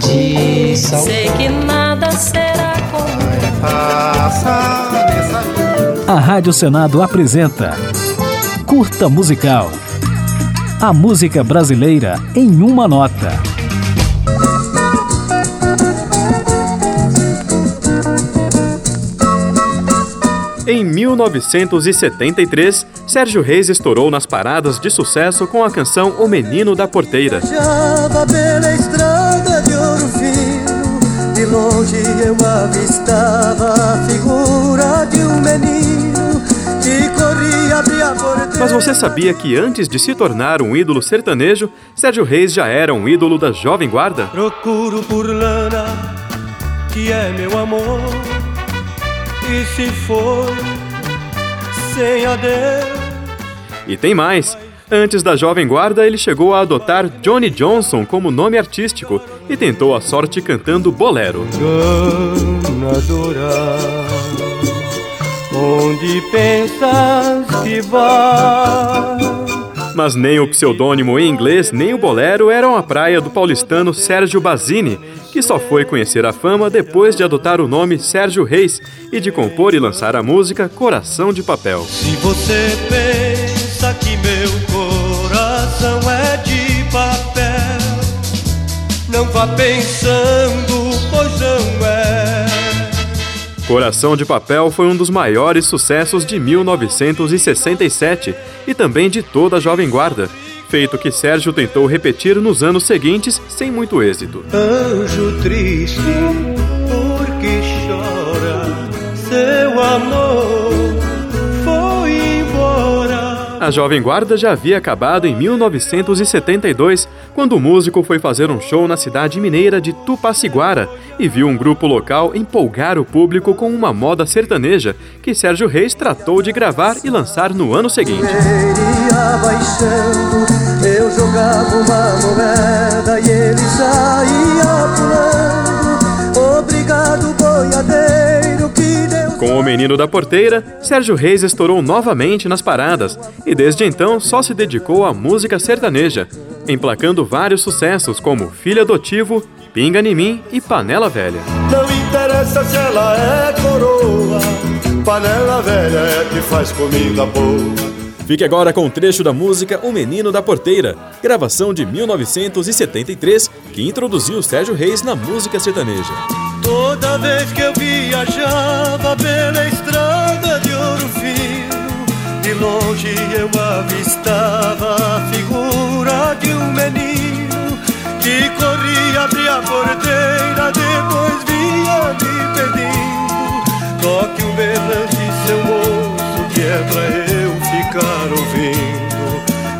de sal. Sei que nada será como A Rádio Senado apresenta Curta Musical. A música brasileira em uma nota. Em 1973, Sérgio Reis estourou nas paradas de sucesso com a canção O Menino da Porteira. Longe eu avistava a figura de um menino que corria abria a porteira. Mas você sabia que antes de se tornar um ídolo sertanejo, Sérgio Reis já era um ídolo da Jovem Guarda? Procuro por lana, que é meu amor e se foi sem adeus. E tem mais. Antes da Jovem Guarda, ele chegou a adotar Johnny Johnson como nome artístico e tentou a sorte cantando bolero. onde pensas que vai? Mas nem o pseudônimo em inglês, nem o bolero eram a praia do paulistano Sérgio Basini, que só foi conhecer a fama depois de adotar o nome Sérgio Reis e de compor e lançar a música Coração de Papel. Se você pensa que meu coração é de papel, não vá pensando, pois não é. Coração de Papel foi um dos maiores sucessos de 1967 e também de toda a Jovem Guarda, feito que Sérgio tentou repetir nos anos seguintes sem muito êxito. Anjo triste, a Jovem Guarda já havia acabado em 1972, quando o músico foi fazer um show na cidade mineira de Tupaciguara e viu um grupo local empolgar o público com uma moda sertaneja que Sérgio Reis tratou de gravar e lançar no ano seguinte. O Menino da Porteira, Sérgio Reis estourou novamente nas paradas e desde então só se dedicou à música sertaneja, emplacando vários sucessos como Filho Adotivo, Pinga em Mim e Panela Velha. Não interessa se ela é coroa, panela velha é que faz comida boa. Fique agora com um trecho da música O Menino da Porteira, gravação de 1973, que introduziu Sérgio Reis na música sertaneja. Toda vez que eu viajava pela estrada de ouro fino, de longe eu avistava a figura de um menino que corria, abria a porteira, depois vinha me pedindo: toque um berrante, seu moço, que é pra eu ficar ouvindo.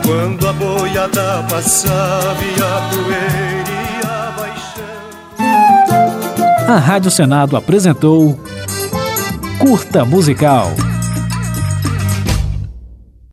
Quando a boiada passava e a poeira a Rádio Senado apresentou Curta Musical.